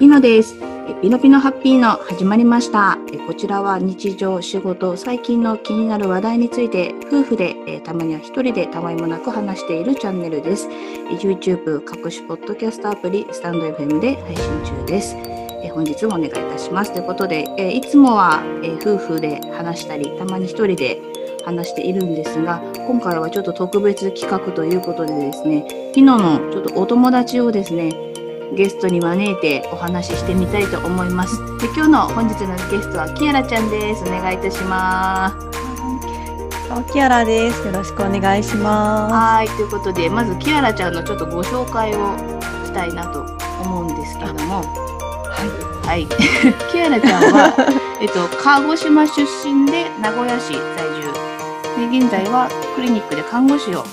ピノです。えピノピノハッピーの始まりました。えこちらは日常、仕事、最近の気になる話題について夫婦で、えたまには一人でたわいもなく話しているチャンネルです。え YouTube、各種ポッドキャストアプリ、スタンド FM で配信中です。え本日もお願いいたします。ということで、えいつもは、え夫婦で話したり、たまに一人で話しているんですが、今回はちょっと特別企画ということでですね、ピノのちょっとお友達をですね、ゲストに招いてお話ししてみたいと思います。で今日の本日のゲストはキアラちゃんです。お願いいたします。キアラです。よろしくお願いしまはい、ということで、まずキアラちゃんのちょっとご紹介をしたいなと思うんですけれども、す。はい、キアラちゃんは、えっと、鹿児島出身で名古屋市在住。で、現在はクリニックで看護師を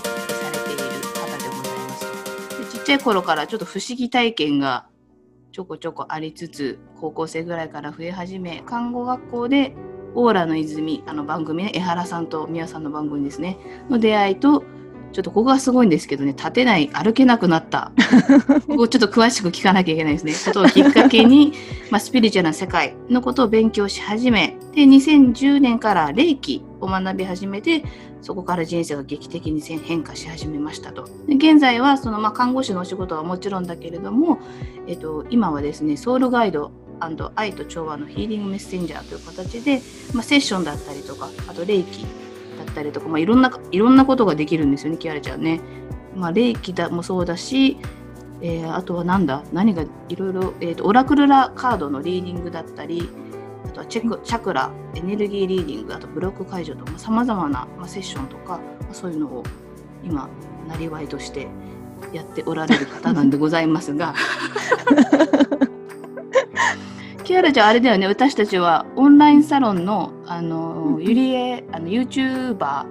ちゃい頃からちょっと不思議体験がちょこちょこありつつ、高校生ぐらいから増え始め、看護学校でオーラの泉、あの番組ね、江原さんと宮さんの番組ですね、の出会いと、ちょっとここがすごいんですけどね、立てない、歩けなくなった。ここちょっと詳しく聞かなきゃいけないですね。ことをきっかけに、まあ、スピリチュアルな世界のことを勉強し始め、で、2010年から霊気を学び始めて、そこから人生が劇的に変化し始めましたと。で現在はその、まあ、看護師のお仕事はもちろんだけれども、えっと、今はですね、ソウルガイド愛と調和のヒーリングメッセンジャーという形で、まあ、セッションだったりとか、あと霊気だったりとか、まあ、いろんないろんなことができるんですよね、キアラちゃんね。まあ、霊気だもそうだし、えーあとはなんだ？何がいろいろ、えーとオラクルラカードのリーディングだったりとはチェクチャクラエネルギーリーディングあとブロック解除とかさまざまな、まあ、セッションとか、まあ、そういうのを今なりわいとしてやっておられる方なんでございますが。キアラちゃんあれだよね。私たちはオンラインサロンのあの、うんゆりえあの YouTuber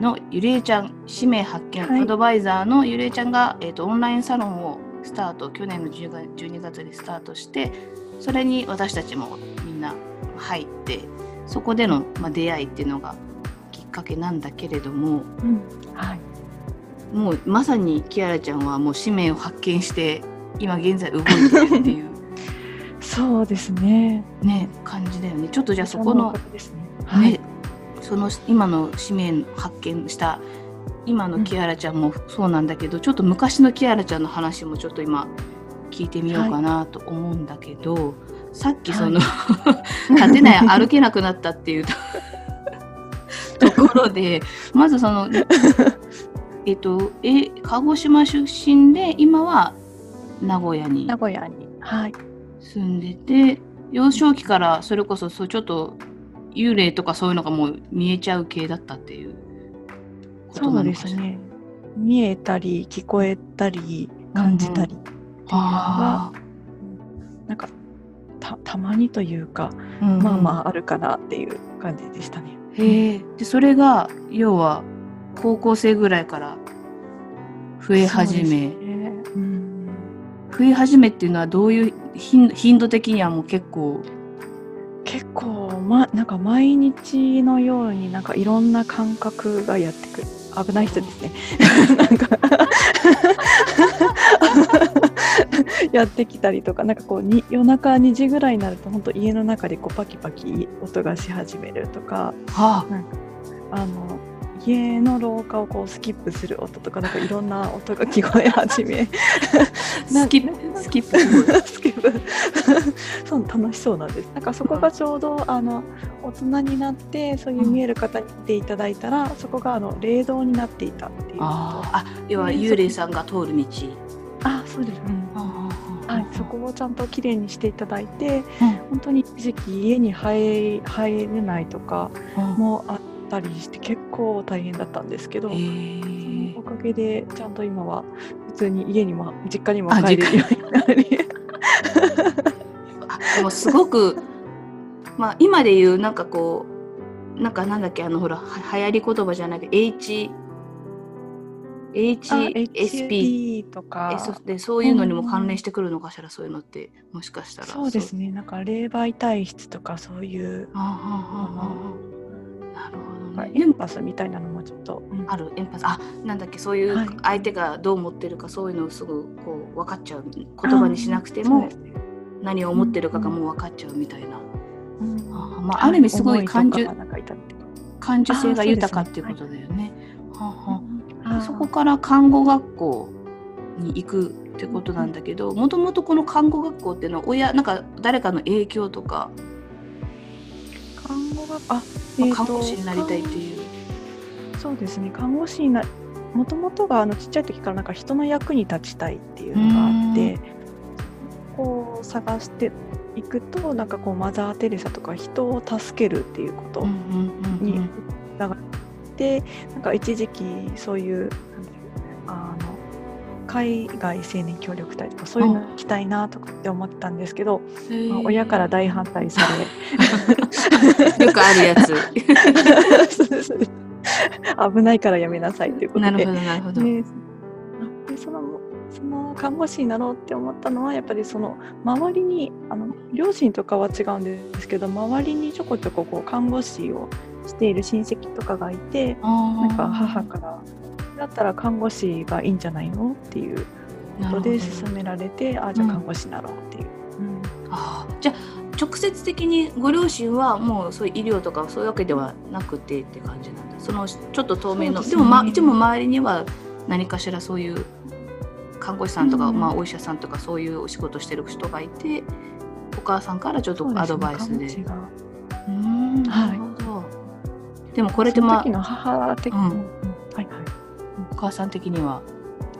のゆりえちゃん氏名発見はい。アドバイザーのゆりえちゃんが、えー、とオンラインサロンをスタート去年の10月12月にスタートしてそれに私たちもみんな入ってそこでの、まあ、出会いっていうのがきっかけなんだけれどもうんはい。もうまさにキアラちゃんはもう使命を発見して今現在動いてるっていう そうですね。ね感じだよねちょっとじゃあそこのね。はねい。、その今の使命発見した今のキアラちゃんもそうなんだけど、ちょっと昔のキアラちゃんの話もちょっと今聞いてみようかなと思うんだけど、さっきその、立てない 歩けなくなったっていうと ころでまずその えっとえ鹿児島出身で今は名古屋に名古屋に。はい。住んでて幼少期からそれこそそうちょっと幽霊とかそういうのがもう見えちゃう系だったっていうことそうなのかしら。ですね。見えたり聞こえたり感じたりっていうのが、あなんかたたまにというか、あ、うんうん。まあまああるかなっていう感じでしたね。へえ。でそれが要は高校生ぐらいから増え始め、ねうん増え始めっていうのはどういう頻頻度的にはもう結構？結構まなんか毎日のようになんかいろんな感覚がやってくる。危ない人ですね。なんか やってきたりとかなんかこうに夜中2時ぐらいになると本当家の中でこうパキパキ音がし始めるとかはあ。の家の廊下をこうスキップする音とかなんかいろんな音が聞こえ始めあスキップスキップ。スキップ。そう楽しそうなんです。なんかそこがちょうどあの大人になってそういう見える方に来ていただいたら、そこがあの霊道になっていたっていうあー。あ要は幽霊さんが通る道。あそうです、うんはい、そこをちゃんときれいにしていただいて、本当に一時期家に入入れないとかうん。もあったりして結構大変だったんですけど、へえおかげでちゃんと今は普通に家にも実家にもあ帰れるようになり。あでもすごくまあ今で言うなんかこうなんかなんだっけあのほらは流行り言葉じゃないけど H あ HSP とえかそでそういうのにも関連してくるのかしらそういうのってもしかしたら。そうですね。なんか霊媒体質とかそういう。あははははなるほどエンパスみたいなのもちょっと、うん。あるエンパス。あなんだっけそういうはい。相手がどう思ってるかそういうのをすぐこう分かっちゃう言葉にしなくても何を思ってるかがもう分かっちゃうみたいな、うんあまあ、ある意味すごい感受感受性が豊かっていうことだよね。はあはあそこから看護学校に行くってことなんだけどもともとこの看護学校っていうのは親なんか誰かの影響とか、看護があ、看護師になりたいっていう。そうですね。看護師になもともとがあのちっちゃい時からなんか人の役に立ちたいっていうのがあってこう探していくとなんかこうマザー・テレサとか人を助けるっていうことにうんつなんか一時期そういうあの海外青年協力隊とかそういうの行きたいなとかって思ってたんですけど、まあ親から大反対され。よくあるやつ。危ないからやめなさいということで。なるほどなるほど。ででそのその看護師になろうって思ったのはやっぱりその周りにあの両親とかは違うんですけど周りにちょこちょここう看護師をしている親戚とかがいてなんか母からだったら看護師がいいんじゃないの？っていうことで勧められてあじゃあ看護師になろうっていう。うん。あー。じゃあ直接的にご両親はもうそういう医療とかそういうわけではなくてって感じなんだ。そのちょっと透明ので,、ね。もまでも周りには何かしらそういう看護師さんとか、うん。まあ、お医者さんとかそういうお仕事してる人がいてお母さんからちょっとアドバイスで。そうすね。うーん。なはい。るほど、でもこれってまあその時の母的、うん。うんはいはい。お母さん的には、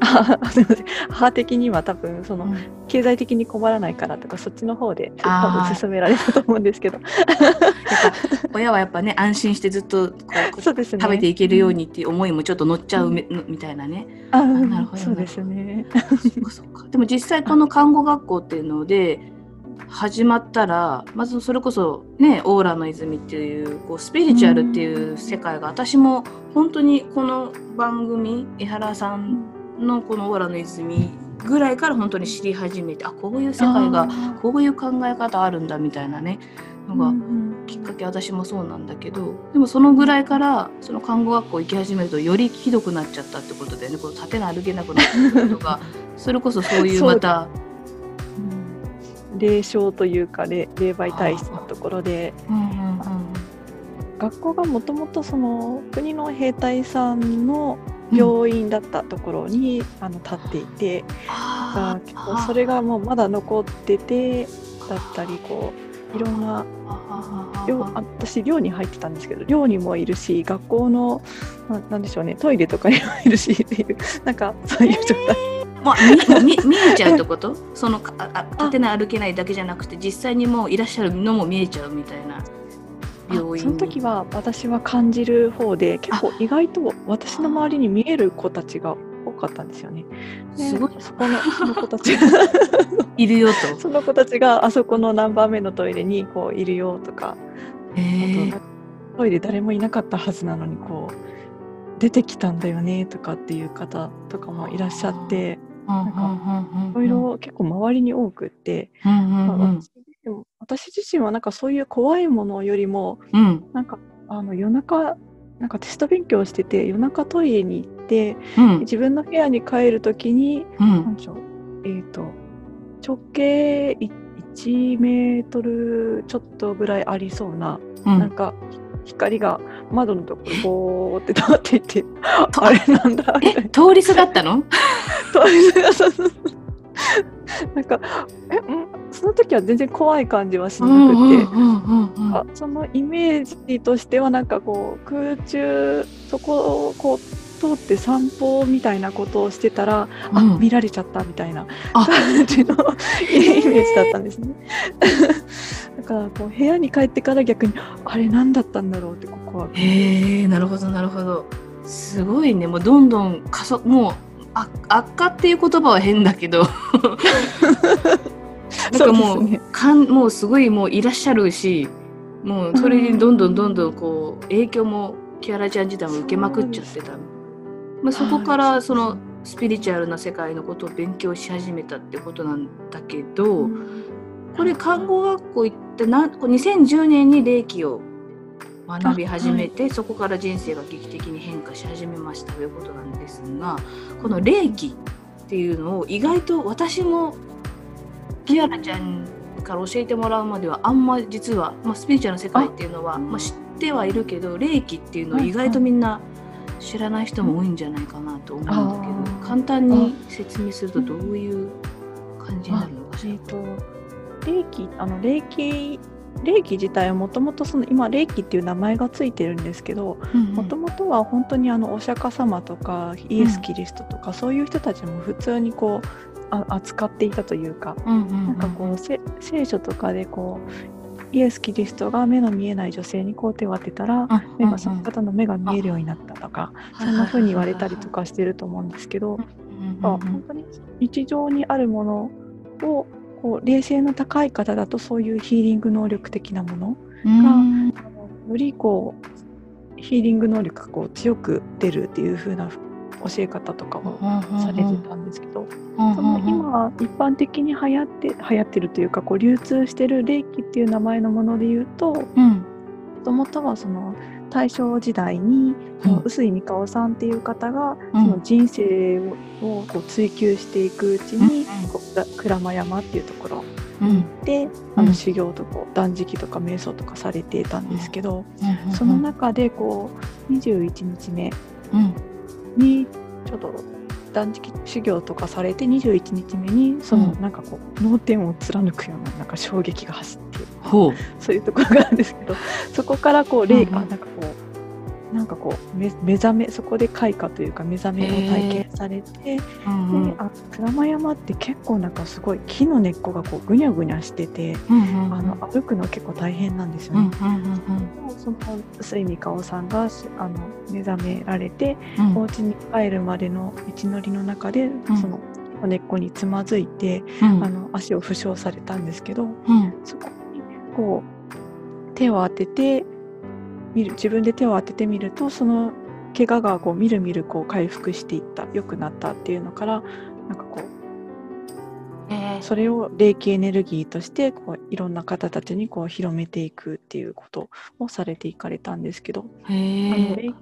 あすみません母的には多分そのうん。経済的に困らないからとかそっちの方で多分勧められたと思うんですけど。やっぱ親はやっぱね安心してずっとそうですね。食べていけるようにっていう思いもちょっと乗っちゃうみ,、みたいなね。あなるほどそうですね。でも実際この看護学校っていうので始まったらまずそれこそねオーラの泉っていうこうスピリチュアルっていう世界が私も本当にこの番組江原さんのこのオーラの泉ぐらいから本当に知り始めてあこういう世界がこういう考え方あるんだみたいなねのがきっかけ私もそうなんだけどでもそのぐらいからその看護学校行き始めるとよりひどくなっちゃったってことでね。こう立ての歩けなくなったことが それこそそういうまた霊障というか霊霊媒体質のところで。うんうんうん学校がもともとその国の兵隊さんの病院だったところに、あの立っていてあ結構それがもうまだ残っててだったりこういろんな私寮に入ってたんですけど寮にもいるし学校のななんでしょうねトイレとかにもいるしっていうなんかそういう状態、まあ、見見 見えちゃうってこと？そのかああ立てない歩けないだけじゃなくて実際にもういらっしゃるのも見えちゃうみたいな病院。にその時は私は感じる方で結構意外と私の周りに見える子たちが多かったんですよね。ですごい。そこの その子たちが。いるよと。その子たちがあそこの何番目のトイレにこういるよとか。へあとトイレ誰もいなかったはずなのにこう出てきたんだよねとかっていう方とかもいらっしゃっていろいろ結構周りに多くって、まあ私自身も私自身はなんかそういう怖いものよりもうん。なんかあの夜中なんかテスト勉強してて夜中トイレに行ってうん。自分の部屋に帰るときにうん。なんでしょうえー、と直径い1メートルちょっとぐらいありそうな、うん。なんか光が窓のところボーって立っていてあれなんだ。え通りすがったの？トイレがそうそうそうなんかえん？その時は全然怖い感じはしなくて、あそのイメージとしてはなんかこう空中そこをこう通って散歩みたいなことをしてたら、あうん。見られちゃったみたいなあ。感じの イメージだったんですね。だからこう部屋に帰ってから逆にあれ何だったんだろうってこう怖くへえなるほどなるほど。すごいね。もうどんどん加速もうあ悪化っていう言葉は変だけど。なんかもうそうね。かんもうすごいもういらっしゃるしもうそれにどんどんどんどんこう影響もキアラちゃん自体も受けまくっちゃってたまあ、そこからはいそのスピリチュアルな世界のことを勉強し始めたってことなんだけど、これ看護学校行ってなんこれ2010年に霊気を学び始めて、そこから人生が劇的に変化し始めましたということなんですがこの霊気っていうのを意外と私もキアラちゃんから教えてもらうまではあんま実は、まあ、スピリチュアルの世界っていうのはまあ、知ってはいるけど霊気っていうのを意外とみんな知らない人も多いんじゃないかなと思うんだけど簡単に説明するとどういう感じになるのかしら。えっ、と霊気あの霊気霊気自体はもともとその今霊気っていう名前がついてるんですけどもともとは本当にあのお釈迦様とかイエス・キリストとか、そういう人たちも普通にこうあ扱っていたというか、なんかこうせ聖書とかでこうイエス・キリストが目の見えない女性にこう手を当てたら、目がその方の目が見えるようになったとか、そんな風に言われたりとかしてると思うんですけど、本当に日常にあるものをこう冷静の高い方だとそういうヒーリング能力的なものが、よりこうヒーリング能力がこう強く出るっていう風な教え方とかをされてたんですけど、その今一般的に流行って流行ってるというかこう流通してる霊気っていう名前のもので言うともともとはその大正時代に、臼井美香夫さんっていう方が、その人生をこう追求していくうちに、鞍馬山っていうところに行って、あの修行とこう断食とか瞑想とかされていたんですけど、その中でこう21日目にちょっと断食修行とかされて21日目にそのなんかこう脳天を貫くようななんか衝撃が走ってほう。そういうところがあるんですけどそこからこう霊、うんうん。あなんかこうなんかこう目目覚めそこで開花というか目覚めを体験されて、であ鞍馬山って結構なんかすごい木の根っこがこうぐにゃぐにゃしてて、あの歩くの結構大変なんですよね。その臼井美香夫さんがしあの目覚められて、お家に帰るまでの道のりの中で、その根っこにつまずいて、あの足を負傷されたんですけど、そこにこう手を当てて見る自分で手を当ててみるとその怪我がこうみるみるこう回復していった良くなったっていうのからなんかこうそれを霊気エネルギーとしてこういろんな方たちにこう広めていくっていうことをされていかれたんですけど。あの霊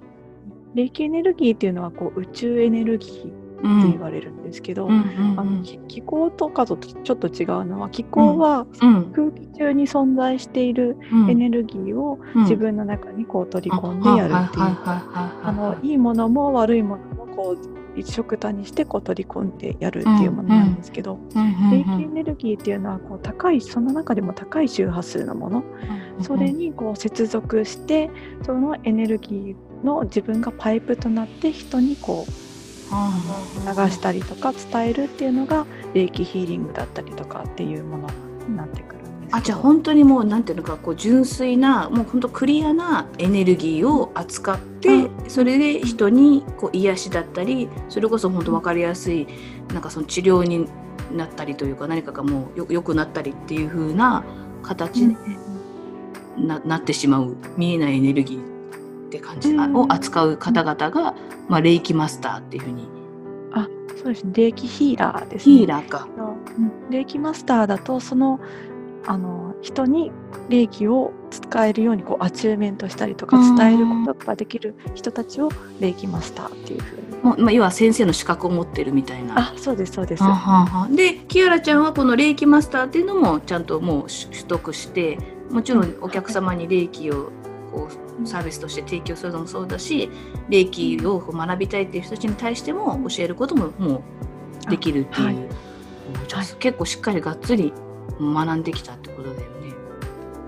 霊気エネルギーっていうのはこう宇宙エネルギーって言われるんですけど、あの気気候とかとちょっと違うのは気候は空気中に存在しているエネルギーを自分の中にこう取り込んでやるっていう。あのいいものも悪いものもこう一緒くたにしてこう取り込んでやるっていうものなんですけど、霊気エネルギーっていうのはこう高いその中でも高い周波数のもの、それにこう接続してそのエネルギーの自分がパイプとなって人にこう流したりとか伝えるっていうのが霊気ヒーリングだったりとかっていうものになってくるんです。あじゃあ本当にもうなんていうのかこう純粋なもう本当クリアなエネルギーを扱ってそれで人にこう癒しだったりそれこそ本当分かりやすいなんかその治療になったりというか何かがもうよ良くなったりっていう風な形にな,、なってしまう見えないエネルギーって感じ、うん。を扱う方々が、まあ、霊気マスターっていう風に。あそうです。ね霊気ヒーラーですね。ヒーラーか。うん。霊気マスターだとそのあの人に霊気を使えるようにこうアチューメントしたりとかうん。伝えることができる人たちを霊気マスターっていうふうに。もうまあ、要は先生の資格を持ってるみたいな。あそうですそうです。でキアラちゃんはこの霊気マスターっていうのもちゃんともう取取得してもちろんお客様に霊気をこうサービスとして提供するのもそうだし霊気をこう学びたいっていう人たちに対しても教えることももうできるっていう、はい。結構しっかりがっつり学んできたってことだよね。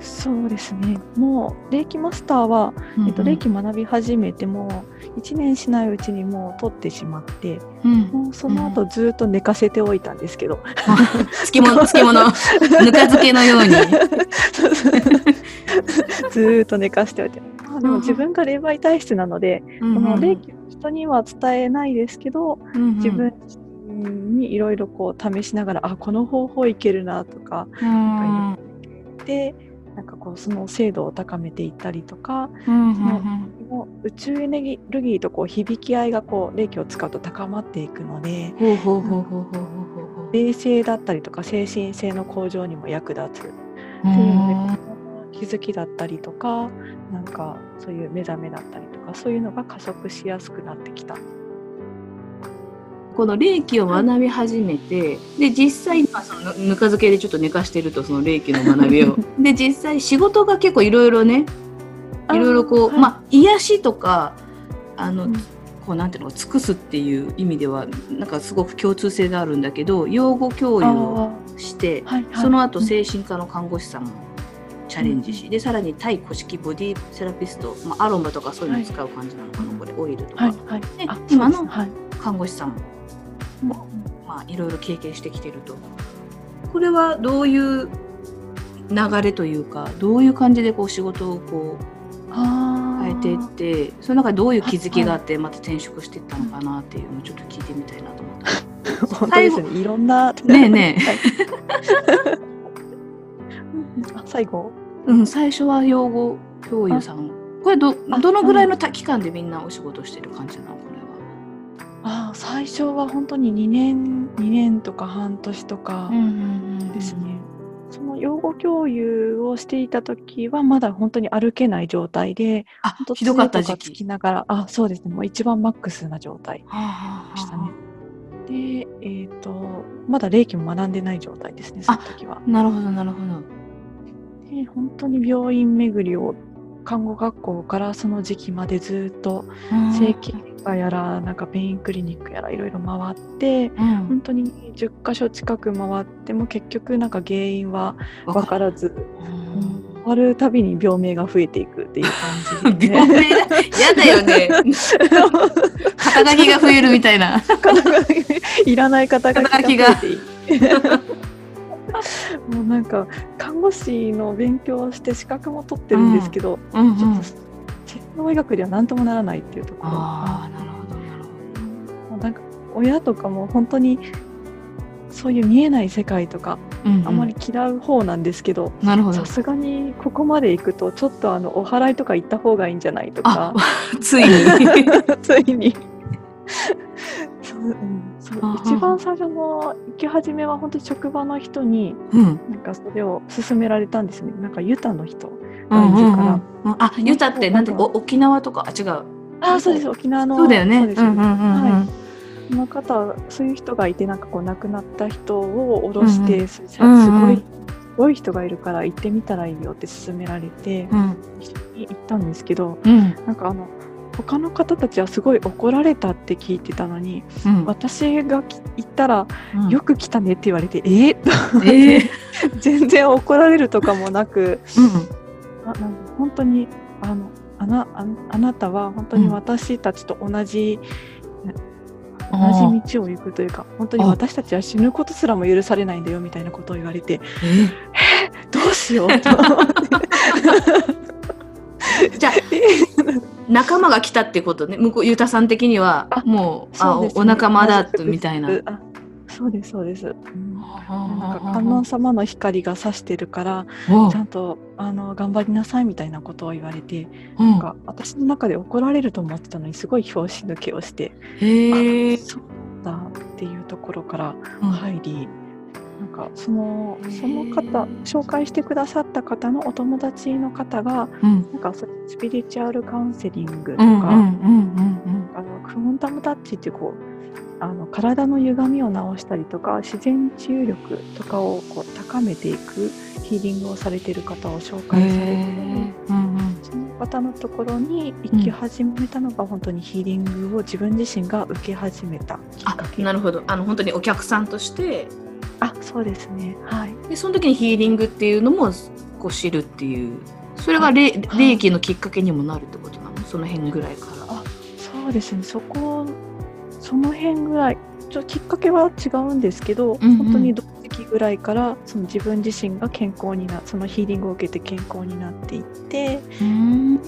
そうですね。もう霊気マスターは、えっと、霊気学び始めても1年しないうちにもう取ってしまってうん。もうその後ずっと寝かせておいたんですけど、漬物漬物ぬか漬けのように。ずーっと寝かしておいて、まあ、でも自分が霊媒体質なので、この霊気を人には伝えないですけど、自分にいろいろこう試しながらあこの方法いけるなとかうん。でなんかこうその精度を高めていったりとかうんもう宇宙エネルギーとこう響き合いがこう霊気を使うと高まっていくので冷静だったりとか精神性の向上にも役立つ。ってういうので、ん気づきだったりとかなんかそういう目覚めだったりとかそういうのが加速しやすくなってきた。この霊気を学び始めて、で実際、まあ、そのぬか漬けでちょっと寝かしてるとその霊気の学びを。で実際仕事が結構いろいろねいろいろこう、はい。まあ癒しとかあの、うん。こうなんていうの尽くすっていう意味ではなんかすごく共通性があるんだけど養護教諭をして、はいはい。その後うん。精神科の看護師さんもチャレンジし、でさらに対古式ボディセラピスト、まあ、アロマとかそういうのを使う感じなのかな、これオイルとか、はいはい。であ今の看護師さんもうん。まあ、いろいろ経験してきてると。これはどういう流れというか、どういう感じでこう仕事をこうあ変えていって、その中でどういう気づきがあって、また転職していったのかなっていうのをちょっと聞いてみたいなと思って。本当ですね。いろんな。ねえねはい。あ最後。え、うん、最初は養護教諭さん。これどあどのぐらいのた期間でみんなお仕事してる感じなのこれは？あ最初は本当に2年2年とか半年とかんですね、その養護教諭をしていた時はまだ本当に歩けない状態であひどかった時杖とつき期。ながらあそうですねもう一番マックスな状態はあはあでしたね。でえっ、とまだ霊気も学んでない状態ですねその時は。なるほどなるほど。で本当に病院巡りを看護学校からその時期までずっと整形外科やらなんかペインクリニックやらいろいろ回ってうん。本当に10箇所近く回っても結局なんか原因はわ分からずうん。終わるたびに病名が増えていくっていう感じで、病名だ。やだよね。肩書きが増えるみたいな。肩書きいらない肩書きが増えていく もうなんか看護師の勉強をして資格も取ってるんですけど、うんちょっと西洋医学では何ともならないっていうところ。ああ、なるほど、なるほなんか親とかも本当にそういう見えない世界とかど。うんうん。あんまり嫌う方なんですけど。さ。すがにここまで行くとちょっとあのお祓いとか行った方がいいんじゃないとか。あ、ついに。ついに。そう、うん、一番最初の行き始めは本当に職場の人にうん。なんかそれを勧められたんですね。なんかユタの人うんうんうん。からうん。あ、ユタってなんてお沖縄とか？あ違う。ああそうです。沖縄のそうだよね。はい。その方はそういう人がいてなんかこう亡くなった人を降ろして、うんうん。すごいすごい人がいるから行ってみたらいいよって勧められて、うん。一緒に行ったんですけどうん。なんかあの他の方たちはすごい怒られたって聞いてたのにうん。私がき行ったらうん。よく来たねって言われて、え？ー、え？え 全然怒られるとかもなくうん。あな本当にあのあなああなたは本当に私たちと同じ、同じ道を行くというか本当に私たちは死ぬことすらも許されないんだよみたいなことを言われてえどうしようと思ってじゃあ仲間が来たってことね。向こうユタさん的にはあもうあねお仲間だ同じくみたいな。あそうですそうです、うんなんかあ観音様の光が差してるからおちゃんとあの頑張りなさいみたいなことを言われてうん。なんか私の中で怒られると思ってたのにすごい拍子抜けをしてへ。そうだっていうところからうん。入り、なんかそのその方紹介してくださった方のお友達の方がうんなんかスピリチュアルカウンセリングとか、クォンタムタッチってこうあの体の歪みを直したりとか自然治癒力とかをこう高めていくヒーリングをされている方を紹うん。介されて。うんうんその方のところに行き始めたのが本当にヒーリングを自分自身が受け始めたきっあかけなるほどあの本当にお客さんとしてあそうですね。はい。でその時にヒーリングっていうのもこう知るっていう。それが霊はい。霊気のきっかけにもなるってことなの？その辺ぐらいから。あそうですね。そこその辺ぐらい。ちょきっかけは違うんですけど、うんうん。本当に同時期ぐらいからその自分自身が健康になそのヒーリングを受けて健康になっていって。うん。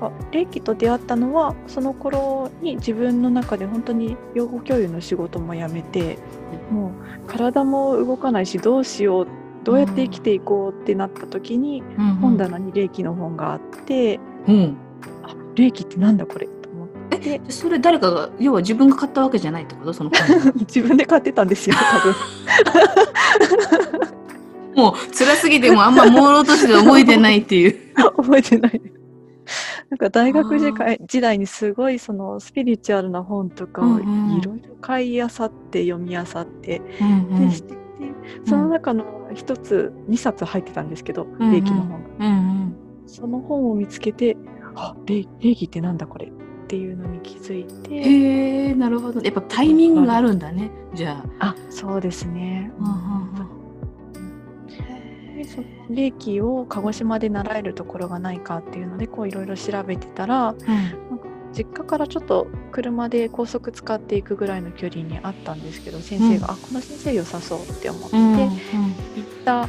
あ霊気と出会ったのはその頃に自分の中で本当に養護教諭の仕事も辞めてもう体も動かないしどうしようどうやって生きていこうってなった時に、本棚に霊気の本があってうん。あ霊気ってなんだこれと思って。でそれ誰かが要は自分が買ったわけじゃないってこと？その本 自分で買ってたんですよ多分。もう辛すぎてもあんま朦朧として覚えてないっていう。覚えてない。なんか大学時代時代にすごいそのスピリチュアルな本とかをうんうん。いろいろ買い漁って読み漁ってうんでしててその中の一つ2冊入ってたんですけどうんうん。霊気の本が。うんうん。その本を見つけてあ霊霊気ってなんだこれ？っていうのに気づいて。へえなるほど。やっぱタイミングがあるんだねじゃあ。あそうですね。うんうんでその霊気を鹿児島で習えるところがないかっていうのでこういろいろ調べてたら実家からちょっと車で高速使っていくぐらいの距離にあったんですけど先生が、うん。あこの先生良さそうって思って、うんうん行ったと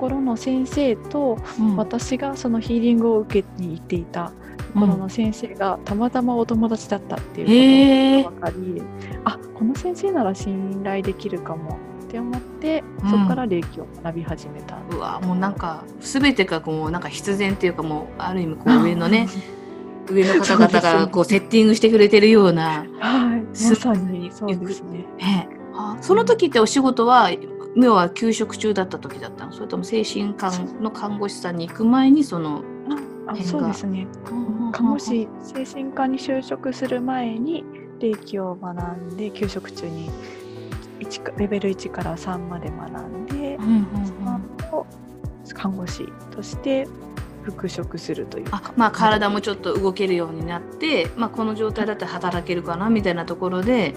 ころの先生とうん。私がそのヒーリングを受けに行っていたところの先生がたまたまお友達だったっていうことが分かり、あこの先生なら信頼できるかもって思ってうんそこから霊気を学び始めた。うわもうなんか全てがこうなんか必然っていうかもうある意味こう上のね上の方々がこう セッティングしてくれてるような。はい、すまさにそうですね。ねあその時ってお仕事は要は休職中だった時だったの？それとも精神科の看護師さんに行く前にその。あそうですね。看護師精神科に就職する前に霊気を学んで休職中に1かレベル1から3まで学んでうんうんうんその後看護師として復職するという。あかまあ体もちょっと動けるようになって、まあ、この状態だったら働けるかなみたいなところで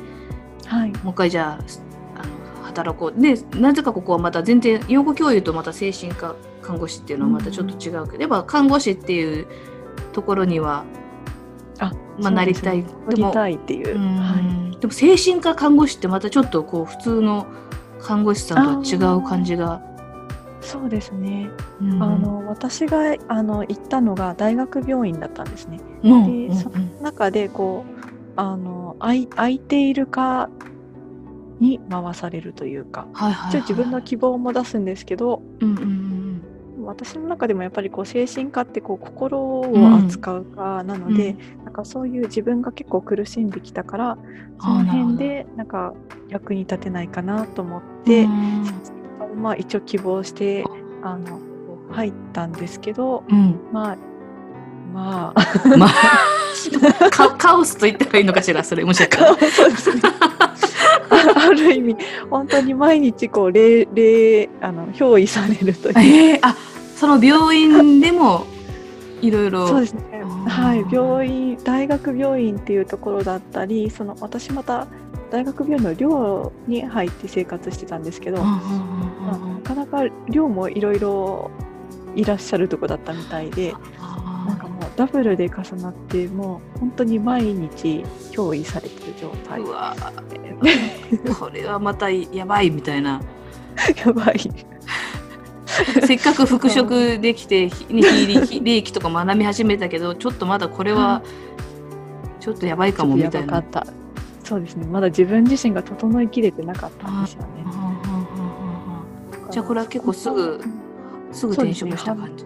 はい。もう一回じゃああの働こう。でなぜかここはまた全然養護教諭とまた精神科看護師っていうのはまたちょっと違うけど、やっぱ看護師っていうところにはあまあなりたい。なりたいっていう。う、ん。はい、でも精神科看護師ってまたちょっとこう普通の看護師さんとは違う感じが。そうですね、うん。あの私があの行ったのが大学病院だったんですね。うんでその中でこうあの空い空いているかに回されるというか。はいはいはい。一応自分の希望も出すんですけどうんうんうん私の中でもやっぱりこう精神科ってこう心を扱う科なので、なんかそういう自分が結構苦しんできたからその辺でなんか役に立てないかなと思って、うん。まあ一応希望してあ。の入ったんですけどうん。まあまあ。まあ、カカオスと言ったらいいのかしら、それもしかしたら。あある意味本当に毎日こう霊霊あの憑依されるというえー、あその病院でもい。ろいろ。そうですね。はい。病院大学病院っていうところだったりその私また大学病院の寮に入って生活してたんですけど、なかなか寮もいろいろいらっしゃるとこだったみたいであなんかもうダブルで重なってもう本当に毎日憑依されてる状態。ーうわ これはまたやばいみたいな。やばい せっかく復職できて、ひね、ヒーリーヒ霊気とか学び始めたけど、ちょっとまだこれはちょっとやばいかもみたいな。そうですね。まだ自分自身が整いきれてなかったんですよねじゃあこれは結構すぐすぐ転職した感じ。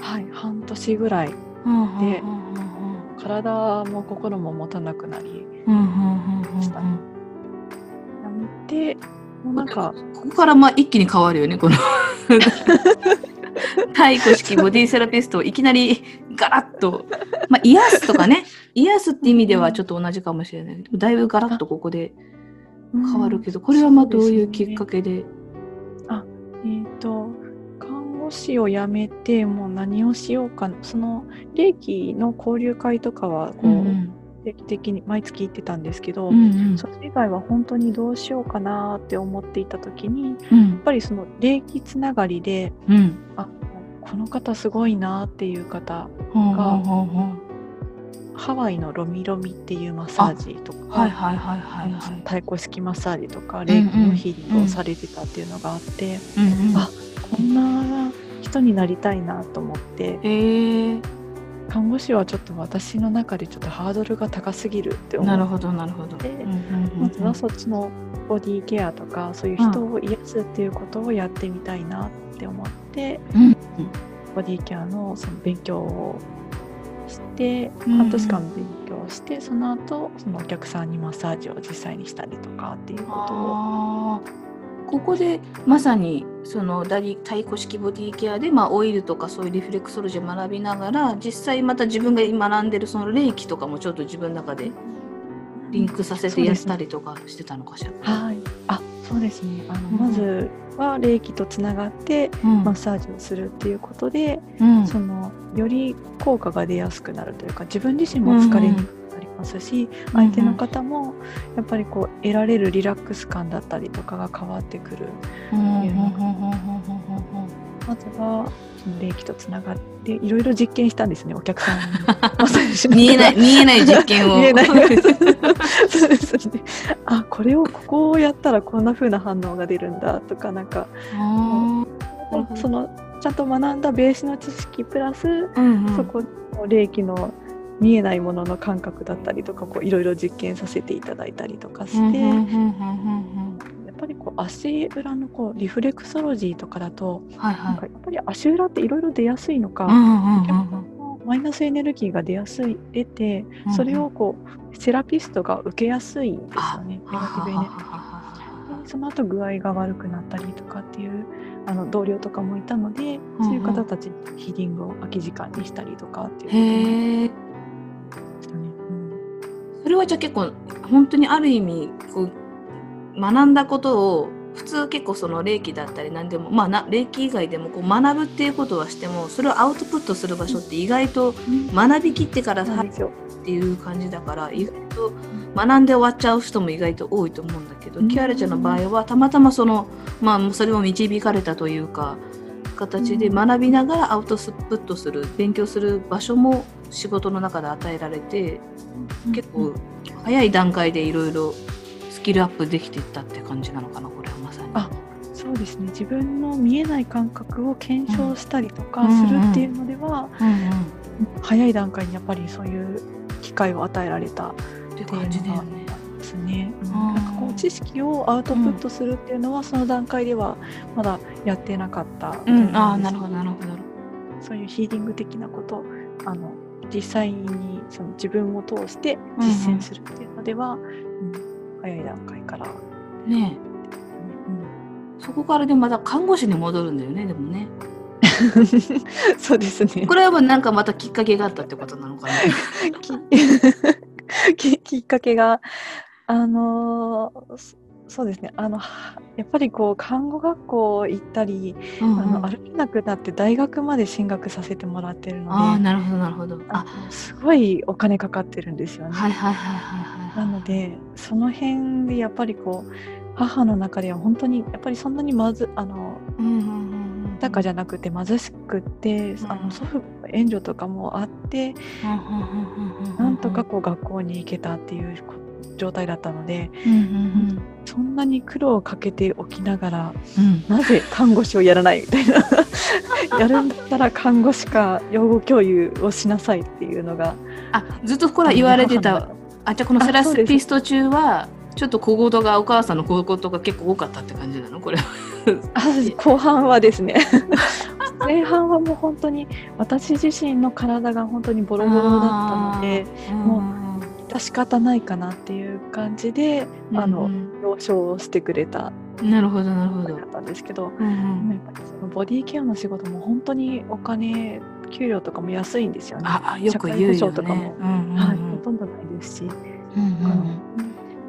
はい半年ぐらいで体も心も持たなくなりうんうんうんうんうんしたやなんかここからまあ一気に変わるよね、この。太鼓式ボディセラピストをいきなりガラッと、まあ、癒すとかね、癒すって意味ではちょっと同じかもしれない。でもだいぶガラッとここで変わるけど、これはまあどういうきっかけで？えっ、と看護師を辞めてもう何をしようかその霊気の交流会とかはこう、うん定期的に毎月行ってたんですけど、うんうん。それ以外は本当にどうしようかなって思っていた時にやうん。っぱりその霊気つながりでうん。あこの方すごいなっていう方ほうほうほうほう。ハワイのロミロミっていうマッサージとか、はいはいはいはいはい。太鼓式マッサージとか霊気のヒーリングをされてたっていうのがあって、うんうん。あこんな人になりたいなと思ってえー、看護師はちょっと私の中でちょっとハードルが高すぎるって思ってなるほどなるほど。でうんうんうんまずはそっちのボディケアとかそういう人を癒すっていうことをやってみたいなって思って、うんボディケアのその勉強をしてうん半年間勉強して、その後そのお客さんにマッサージを実際にしたりとかっていうことをここでまさにそのダリ太鼓式ボディケアで、まあ、オイルとかそういうリフレクソロジーを学びながら実際また自分が学んでるその霊気とかもちょっと自分の中でリンクさせてやったりとかしてたのかしら。はい。あ、そうですね。あの、うんまずは霊気とつながってうんマッサージをするっていうことで、うんそのより効果が出やすくなるというか、自分自身も疲れにくますし、相手の方もやっぱりこう得られるリラックス感だったりとかが変わってくる。のがまずは霊気とつながっていろいろ実験したんですね。お客さんに 見えない見えない実験を。見えないそうですね。あ、これをここをやったらこんな風な反応が出るんだとかなんかそのちゃんと学んだベースの知識プラス、うんうんそこの霊気の見えないものの感覚だったりとかこういろいろ実験させていただいたりとかして、やっぱりこう足裏のこうリフレクソロジーとかだと、はいはい。なんかやっぱり足裏っていろいろ出やすいのか、マイナスエネルギーが出やすい出て、うんそれをこうセラピストが受けやすいんですよね。ネガティブエネルギーその後具合が悪くなったりとかっていうあの同僚とかもいたので、うんそういう方たちにヒーリングを空き時間にしたりとかっていうこともれはじゃあ結構本当にある意味こう学んだことを普通結構その霊気だったり何でもまあな霊気以外でもこう学ぶっていうことはしてもそれをアウトプットする場所って意外と学びきってから入るそうなんですよ。っていう感じだから意外と学んで終わっちゃう人も意外と多いと思うんだけど、うん。キアラちゃんの場合はたまたまそのまあそれを導かれたというか形でうん。学びながらアウトプットする勉強する場所も仕事の中で与えられて結構早い段階でいろいろスキルアップできていったって感じなのかなこれはまさに。あそうですね自分の見えない感覚を検証したりとかうんするっていうのでは、うんうん早い段階にやっぱりそういう機会を与えられたっていう感じだよね。のがですね。うんうんなんかこう知識をアウトプットするっていうのは、その段階ではまだやってなかったうん、あなるほどなるほど。そういうヒーリング的なことあの実際にその自分を通して実践するっていうのでは、うん早い段階から、ねうんえそこからでまた看護師に戻るんだよねでもね。そうですね。これはなんかまたきっかけがあったってことなのかな。き きっかけがあのーそそうですねあのはやっぱりこう看護学校行ったり、うんうんあの歩けなくなって大学まで進学させてもらってるのでああなるほどなるほど。すごいお金かかってるんですよね。はいはいはいはいはい。なのでその辺でやっぱりこう母の中では本当にやっぱりそんなにまずあのうんうんうんうん豊かじゃなくて貧しくって、あうんの祖父援助とかもあって、うんうんうんなんとかこう学校に行けたっていうこ状態だったのでうんうんそんなに苦労をかけておきながらうん。なぜ看護師をやらないみたいな。やるんだったら看護師か養護教諭をしなさいっていうのが。あずっとこれ言われてた。あじゃあこのセラあそうです。ピスト中はちょっと小言がお母さんの小言が結構多かったって感じなの？これ。は。あ後半はですね。前半はもう本当に私自身の体が本当にボロボロだったのでも致し方ないかなっていう感じで、あの了承をしてくれたなるほどなるほど。だ。ったんですけど、うんうん。やっぱりそのボディケアの仕事も本当にお金給料とかも安いんですよね。ああよく言うよ社会保障とかねも。うんうんはい、ほとんどないですし、うんうん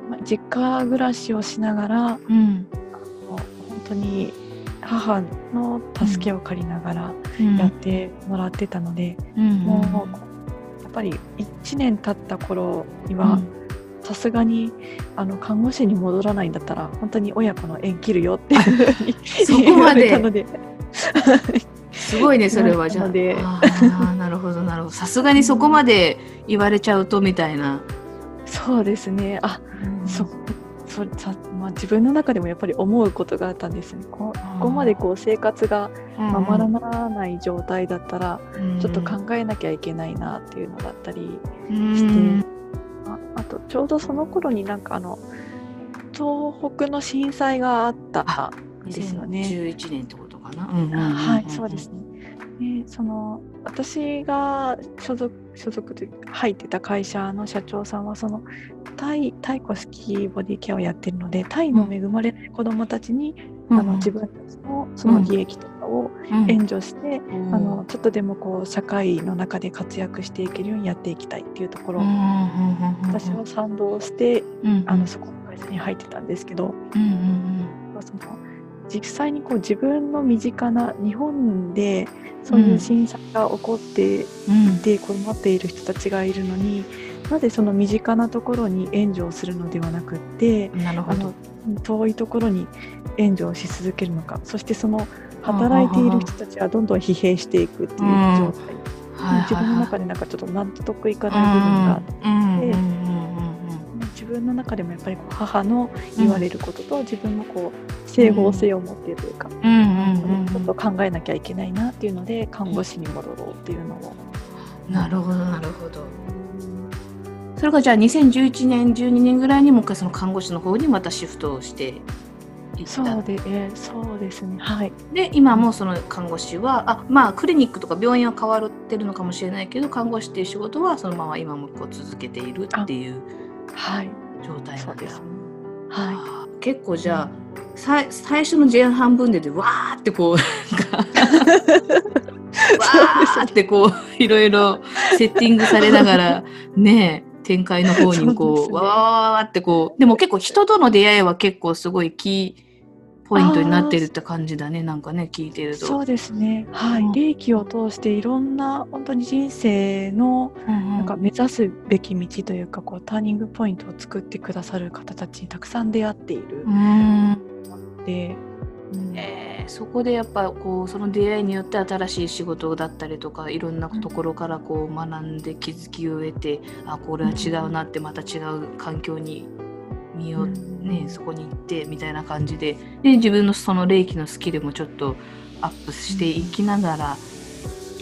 まあ、実家暮らしをしながらうん。うん本当に母の助けを借りながらうん。やってもらってたので、うんうん。もうぱり1年経った頃にはさすがにあの看護師に戻らないんだったら本当に親子の縁切るよっていうふうにそこまで。言われたので。すごいねそれはじゃあ。あーなるほどなるほど。さすがにそこまで言われちゃうとみたいな、そうですね。あそそさ、まあ、自分の中でもやっぱり思うことがあったんですね。こここまでこう生活がままらならない状態だったらちょっと考えなきゃいけないなっていうのだったりして。ああとちょうどその頃になんかあの東北の震災があったんですよね。2011年ってことかな、はい、そうですね。でその私が所属所属というか入ってた会社の社長さんはそのタイタイ古式ボディケアをやってるのでタイの恵まれない子どもたちに、うん。あの自分たちのその利益とかを援助して、うん。あのちょっとでもこう社会の中で活躍していけるようにやっていきたいっていうところ、私は賛同してうん。あのそこの会社に入ってたんですけど、うん。うん。その実際にこう自分の身近な日本でそういう震災が起こってうん。で困っている人たちがいるのになぜその身近なところに援助をするのではなくってうんなるほど。遠いところに援助をし続けるのか。そしてその働いている人たちはどんどん疲弊していくっていう状態、はいはい自分の中でなんかちょっと納得いかない部分があって、うん分の中でもやっぱりこう母の言われることと自分のこう整合性を持っているというか、うんうんうんちょっと考えなきゃいけないなっていうので看護師に戻ろうっていうのを。なるほどなるほどそれがじゃあ2011年12年ぐらいにもう一回その看護師の方にまたシフトをしていった？そうで、えーそうですね。はい。で今もその看護師はあまあクリニックとか病院は変わってるのかもしれないけど看護師っていう仕事はそのまま今もこう続けているっていうはい。状態なんです。ね。はあー結構じゃあさ最初の前半分ででわーってこう わーってこういろいろセッティングされながらね展開の方にこうそうね。わーわーわーってこうでも結構人との出会いは結構すごいキーポイントになってるって感じだねなんかね聞いてい。ると。そうですね。はうんい。霊気を通していろんな本当に人生のうんなんか目指すべき道というかこうターニングポイントを作ってくださる方たちにたくさん出会っているうんので、うんえーそこでやっぱこうその出会いによって新しい仕事だったりとかいろんなところからこう学んで気づきを得てあこれは違うなってまた違う環境に身を、うん。ね、そこに行ってみたいな感じでで自分のその霊気のスキルもちょっとアップしていきながら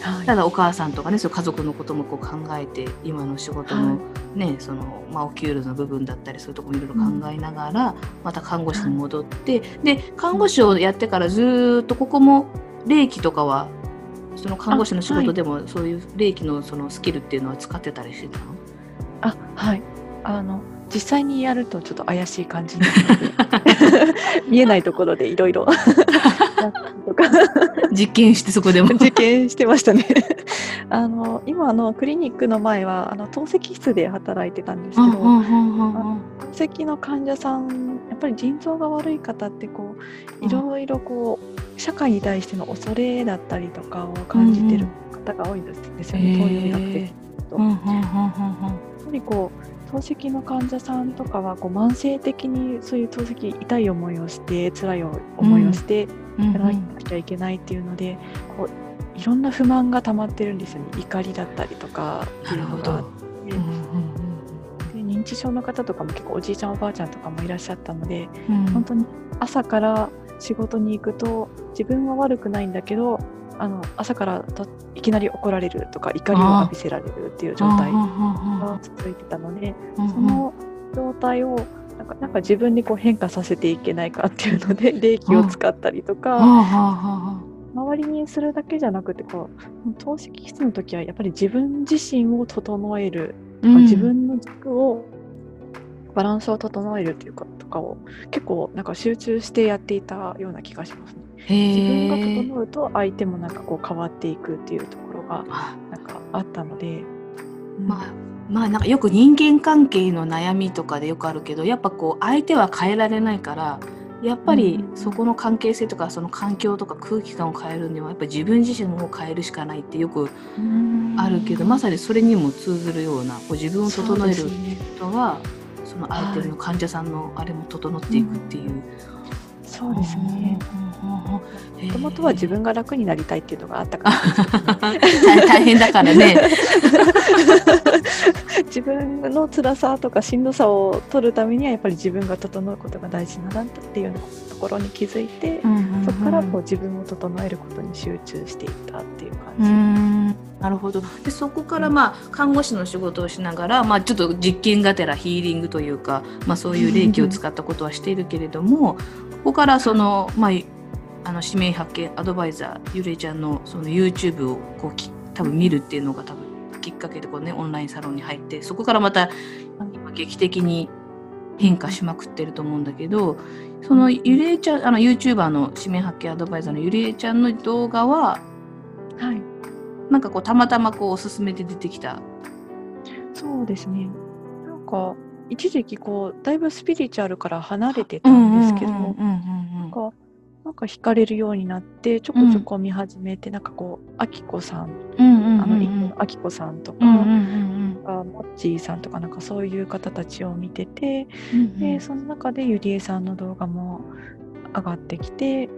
はい。ただお母さんとかねそう家族のこともこう考えて今の仕事のね、そのまあ、お給料の部分だったりそういうところもいろいろ考えながら、また看護師に戻って、で看護師をやってからずーっとここも霊気とかはその看護師の仕事でもそういう霊気のそのスキルっていうのは使ってたりしてたの？あはい。あの実際にやるとちょっと怪しい感じになるので。見えないところでいろいろ。と か実験してそこでも。実験してましたね。あの今あのクリニックの前はあの透析室で働いてたんですけど、透析の患者さんやっぱり腎臓が悪い方ってこういろいろこう社会に対しての恐れだったりとかを感じてる方が多いんですよね、東洋医学的にと。うんうんうんうん。やっぱりこう透析の患者さんとかはこう慢性的にそういう透析痛い思いをして辛い思いをしてやらなきゃいけないっていうので、こういろんな不満が溜まってるんですよね。怒りだったりとか。っていうのがあってうん。うんで認知症の方とかも結構おじいちゃんおばあちゃんとかもいらっしゃったのでうんうん。本当に朝から仕事に行くと自分は悪くないんだけどあの朝からといきなり怒られるとか怒りを浴びせられるっていう状態うんうんうんが続いてたので。うんその状態をなんかなんか自分にこう変化させていけないかっていうので霊気を使ったりとか、周りにするだけじゃなくてこう透析室の時はやっぱり自分自身を整える、あはあ自分の軸をバランスを整えるっていうこととかを結構なんか集中してやっていたような気がしますね。自分が整うと相手もなんかこう変わっていくっていうところがあ。なんかあったので、まあまあなんかよく人間関係の悩みとかでよくあるけどやっぱこう相手は変えられないからやっぱりうんそこの関係性とかその環境とか空気感を変えるにはやっぱ自分自身を変えるしかないってよくあるけどまさにそれにも通ずるようなこう自分を整えるとはその相手の患者さんのあれも整っていくっていう。そうですね。ももともとは自分が楽になりたいっていうのがあったから大 大変だからね。自分の辛さとかしんどさを取るためにはやっぱり自分が整うことが大事なんだっていうところに気づいて、そこからこう自分を整えることに集中していったっていうう感じ。なるほどでそこからまあ看護師の仕事をしながら、まあ、ちょっと実験がてらヒーリングというか、まあ、そういう霊気を使ったことはしているけれどもここからその、まあ、あの指名発見アドバイザーゆれちゃんのその YouTube をこうき多分見るっていうのが多分きっかけでこう、ね、オンラインサロンに入ってそこからまた今劇的に変化しまくってると思うんだけどそのゆりえちゃんあの YouTuber の指名発見アドバイザーのゆりえちゃんの動画ははい。なんかこうたまたまこうおすすめで出てきた。そうですね。なんか、一時期こう、だいぶスピリチュアルから離れてたんですけど、うんうんうんうんなんか、なんか惹かれるようになって、ちょこちょこ見始めて、なんかこう、あきこさん、うんうんうんうんあの、あきこさんとか、うんうんうんあモッチーさんとか、なんかそういう方たちを見てて、うんで、その中でゆりえさんの動画も上がってきて、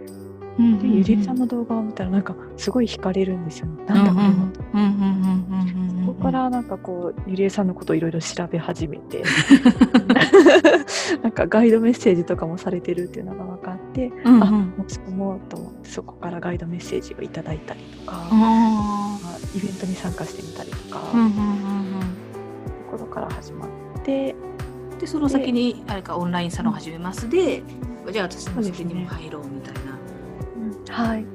うんで、ゆりえさんの動画を見たら、なんかすごい惹かれるんですよ。ね。なんだこれ。そこからなんかこうゆりえさんのことをいろいろ調べ始めて。なんかガイドメッセージとかもされてるっていうのが分かって、うんうん。あ申し込もうと思ってそこからガイドメッセージをいただいたりとか、あまあイベントに参加してみたりとか、ーうんうんうん。ところから始まってうんでその先にあれかオンラインサロン始めます。で、じゃあ私の責任も入ろうみたいな。はい、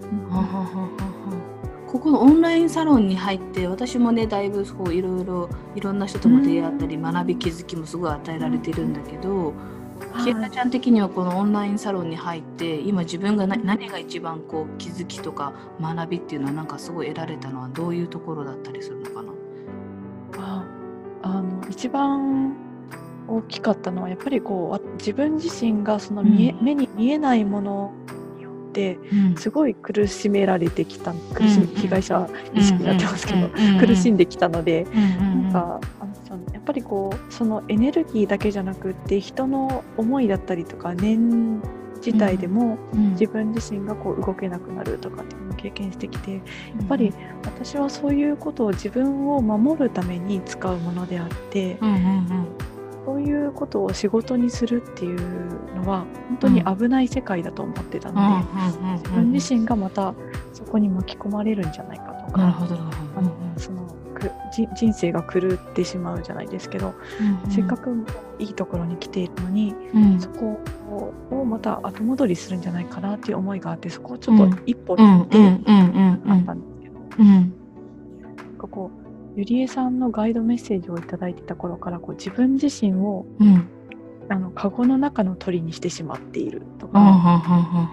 ここのオンラインサロンに入って私もねだいぶこういろいろいろんな人とも出会ったり学び気づきもすごい与えられてるんだけど、キエナちゃん的にはこのオンラインサロンに入って今自分がな何が一番こう気づきとか学びっていうのはなんかすごい得られたのはどういうところだったりするのかな？ああの一番大きかったのはやっぱりこうわ自分自身がその見え、うん。目に見えないものすごい苦しめられてきた苦しみ、うん。被害者意識になってますけど、苦しんできたので、なんかあのそのやっぱりこうそのエネルギーだけじゃなくって人の思いだったりとか念自体でも自分自身がこう動けなくなるとかっていうのを経験してきてやっぱり私はそういうことを自分を守るために使うものであってうんういうことを仕事にするっていうのは本当に危ない世界だと思ってたので、自分自身がまたそこに巻き込まれるんじゃないかとか、人生が狂ってしまうじゃないですけど、どせっかくいいところに来ているのに、うん。そこをまた後戻りするんじゃないかなっていう思いがあってそこをちょっと一歩うんうんってあったんですけど、ゆりえさんのガイドメッセージをいただいてた頃からこう自分自身をうん。あのカゴの中の鳥にしてしまっているとうんか、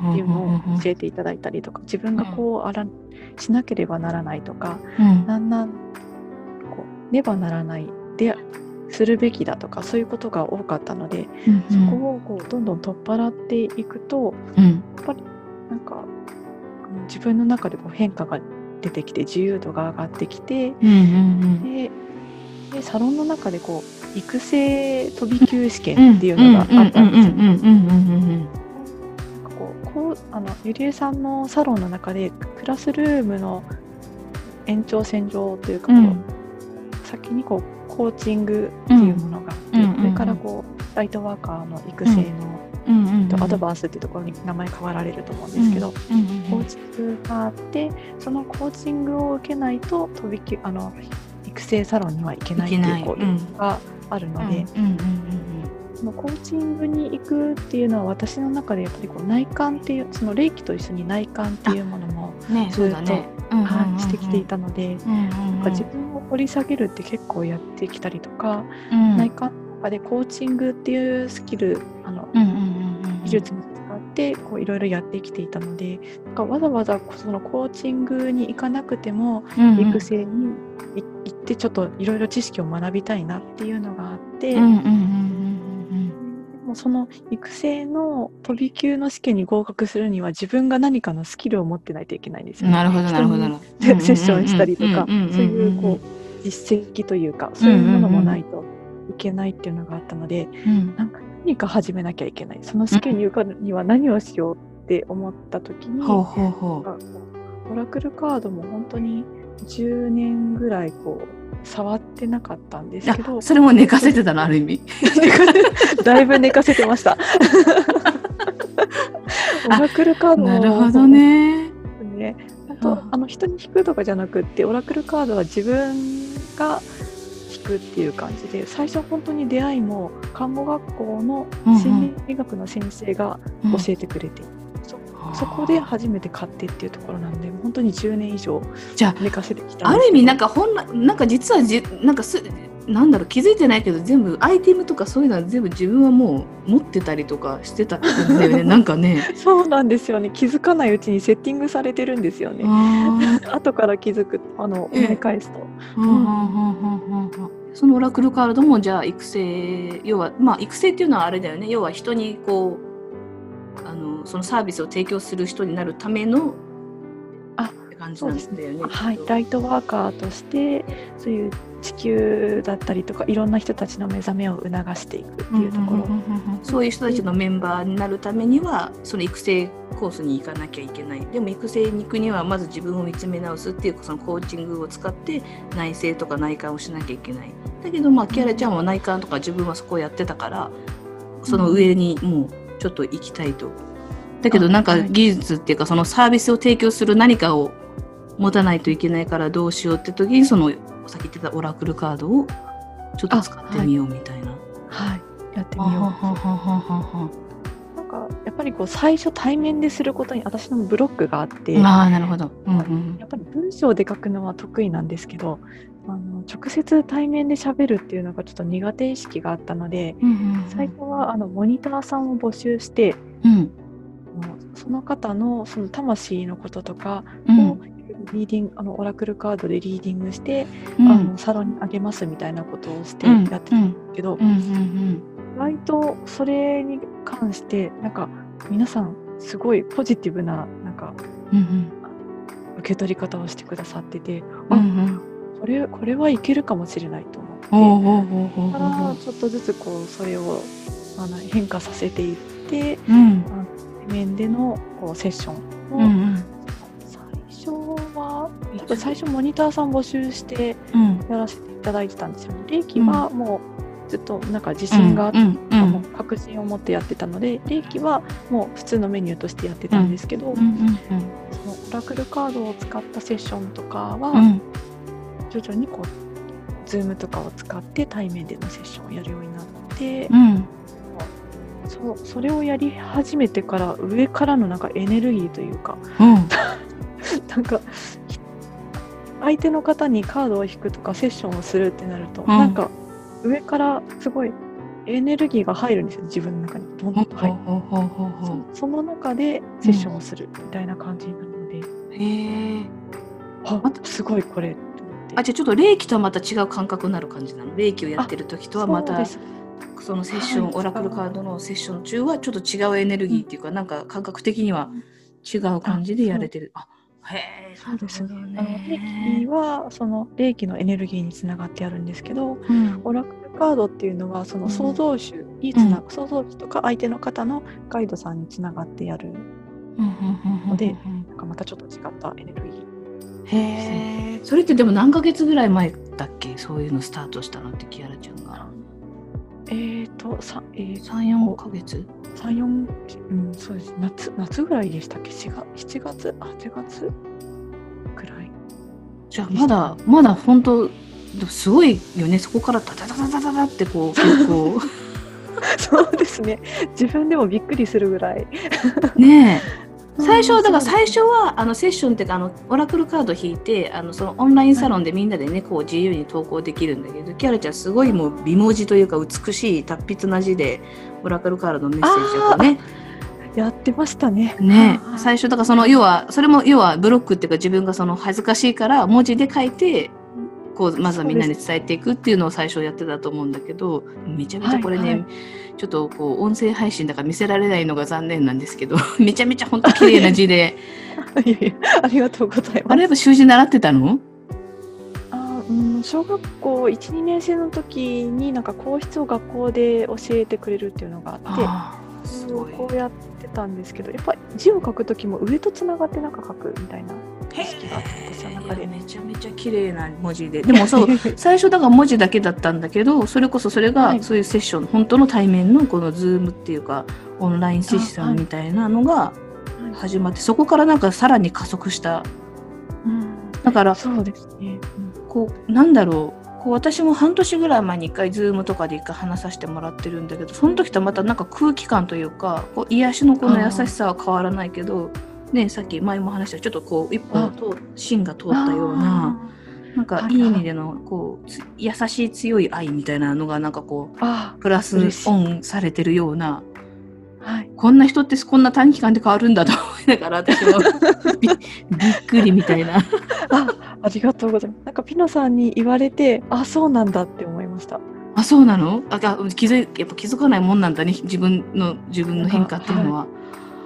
うんっていうのを教えていただいたりとか自分がこうあらしなければならないとかうん。なんなんこうねばならないでするべきだとかそういうことが多かったので、うんそこをこうどんどん取っ払っていくとうん。なんかうん自分の中でこう変化が出てきて自由度が上がってきてうんうんででサロンの中でこう育成飛び級試験っていうのがあったんですよ。こうこうあのゆりえさんのサロンの中でクラスルームの延長線上というかこう、うん。先にこうコーチングっていうものがあって、うんうんうんうん。それからこうライトワーカーの育成の、うんうんとアドバンスっていうところに名前変わられると思うんですけど、うんうんコーチングがあってそのコーチングを受けないと飛び級あの育成サロンには行けないっていうこうがあるので、うんうんそのコーチングに行くっていうのは私の中でやっぱりこう内観っていうその霊気と一緒に内観っていうものも、うんねそうだね。はいしてきていたので、うんうんなんか自分を掘り下げるって結構やってきたりとか、うん。内観の中でコーチングっていうスキルあのうんうん術も使ってこういろいろやってきていたのでなんかわざわざそのコーチングに行かなくても育成にい行ってちょっといろいろ知識を学びたいなっていうのがあって、その育成の飛び級の試験に合格するには自分が何かのスキルを持ってないといけないんですよね。うんなるほどなるほど。セッションしたりとかそういうこう実績というかそういうものもないといけないっていうのがあったのでうん。なんか何か始めなきゃいけない。その試験に受かるには何をしようって思った時に、ほうんオラクルカードも本当に10年ぐらいこう触ってなかったんですけどそれも寝かせてたのある意味。だいぶ寝かせてました。オラクルカードもなるほどね。ね。あとうん。あの人に引くとかじゃなくってオラクルカードは自分が引くっていう感じで最初本当に出会いも看護学校の心理学の先生が教えてくれて、そそこで初めて買ってっていうところなので本当に10年以上じゃ寝かせてきたあある意味なんかか本来なんか実はじなんかすなんだろう気づいてないけど全部アイテムとかそういうのは全部自分はもう持ってたりとかしてたんだよね。なんかね。そうなんですよね。気づかないうちにセッティングされてるんですよね。あ後から気づくあのええ。思い返すと、そのオラクルカードもじゃあ育成要はまあ育成っていうのはあれだよね。要は人にこうあのそのサービスを提供する人になるためのあって感じなんだよね。はいライトワーカーとしてそういう地球だったりとかいろんな人たちの目覚めを促していくっていうところ、そういう人たちのメンバーになるためにはその育成コースに行かなきゃいけない。でも育成に行くにはまず自分を見つめ直すっていうそのコーチングを使って内省とか内観をしなきゃいけない。だけどまあキャラちゃんは内観とか自分はそこをやってたからその上にもうちょっと行きたいと。だけどなんか技術っていうかそのサービスを提供する何かを持たないといけないからどうしようって時にそのさっき言ってたオラクルカードをちょっと使ってみようみたいな。はい。やってみはよう。ははははなんかやっぱりこう最初対面ですることに私のブロックがあって、ああなるほど。うんうんやっぱり文章で書くのは得意なんですけどあの直接対面で喋るっていうのがちょっと苦手意識があったのでうんうん最初はあのモニターさんを募集してうん。その方のその魂のこととかうん。をリーディングあのオラクルカードでリーディングして、うん。あのサロンにあげますみたいなことをしてうん。やってたんですけど、うん。うん意外とそれに関してなんか皆さんすごいポジティブななんかうんうん。受け取り方をしてくださってて、うんうん。これこれはいけるかもしれないと思って。ほうほうほうほうからちょっとずつこうそれをあの変化させていってうん。対面でのこうセッションを、うんうんっぱり最初モニターさん募集してうん。やらせていただいてたんですよ。ね。霊気はもうずっとなんか自信があって、確信を持ってやってたので霊気はもう普通のメニューとしてやってたんですけど、そのオラクルカードを使ったセッションとかは、うん。徐々にこう Zoom とかを使って対面でのセッションをやるようになって、うん。そうそれをやり始めてから上からのなんかエネルギーというかうん。なんかひ相手の方にカードを引くとかセッションをするってなると、ん。なんか上からすごいエネルギーが入るんですよ自分の中にどんどんと入る、そその中でセッションをするみたいな感じになるので、うへえすごいこれあじゃあちょっと霊気とはまた違う感覚になる感じなの？霊気をやってる時とはまたそのセッション、はい。オラクルカードのセッション中はちょっと違うエネルギーっていうか、なんか感覚的には違う感じでやれてる。あへえ、そうですね。あの霊気はその霊気のエネルギーにつながってあるんですけど、うん。オラクルカードっていうのはその創造主につな、創造主とか相手の方のガイドさんにつながってやるのでなんかまたちょっと違ったエネルギー。へえ、それってでも何ヶ月ぐらい前だっけ？そういうのスタートしたのってキアラちゃんが。えーとさえー、3、4ヶ月？三四うんそうです夏夏ぐらいでしたっけ？4月7月？あ8月くらい。じゃあまだ、まだ本当、すごいよね。そこからダダダダダダダってこう、結構。そうですね。自分でもびっくりするぐらい。ねえ。最初うんだから最初はあのセッションっていうかあのオラクルカード引いてあのそのオンラインサロンでみんなでねこう自由に投稿できるんだけどキャラちゃんすごいもう美文字というか美しい達筆な字でオラクルカードのメッセージをねやってましたね。ね。最初だからその要はそれも要はブロックっていうか自分がその恥ずかしいから文字で書いてこうまずはみんなに伝えていくっていうのを最初やってたと思うんだけどめちゃめちゃこれね、はい。はいちょっとこう音声配信だから見せられないのが残念なんですけど めちゃめちゃ本当綺麗な字で。ありがとうございます。あれやっぱ習字習ってたの？あーうん、小学校1、2年生の時になんか皇室を学校で教えてくれるっていうのがあってすごい。こうやってたんですけどやっぱり字を書く時も上とつながってなんか書くみたいな。意識があって私の中で。めちゃめちゃ綺麗な文字で。でもそう 最初だから文字だけだったんだけどそれこそそれはい。がそういうセッション、本当の対面のこのズームっていうかオンラインセッションみたいなのが始まって、そこからなんかさらに加速した。うん。だからそうですね。こうなんだろう。こう私も半年ぐらい前に一回ズームとかで一回話させてもらってるんだけどその時とまたなんか空気感というかこう癒しのこの優しさは変わらないけどねさっき前も話したちょっとこう一本あと芯が通ったようななんかはいいい意味でのこうつ優しい強い愛みたいなのがなんかこうあプラスオンされてるようなはい。こんな人ってこんな短期間で変わるんだと思いながら私もび びっくりみたいな。あ、ありがとうございます。なんかピノさんに言われて、あ、そうなんだって思いました。あそうなの？あが気づいやっぱ気づかないもんなんだね自分の自分の変化っていうのは。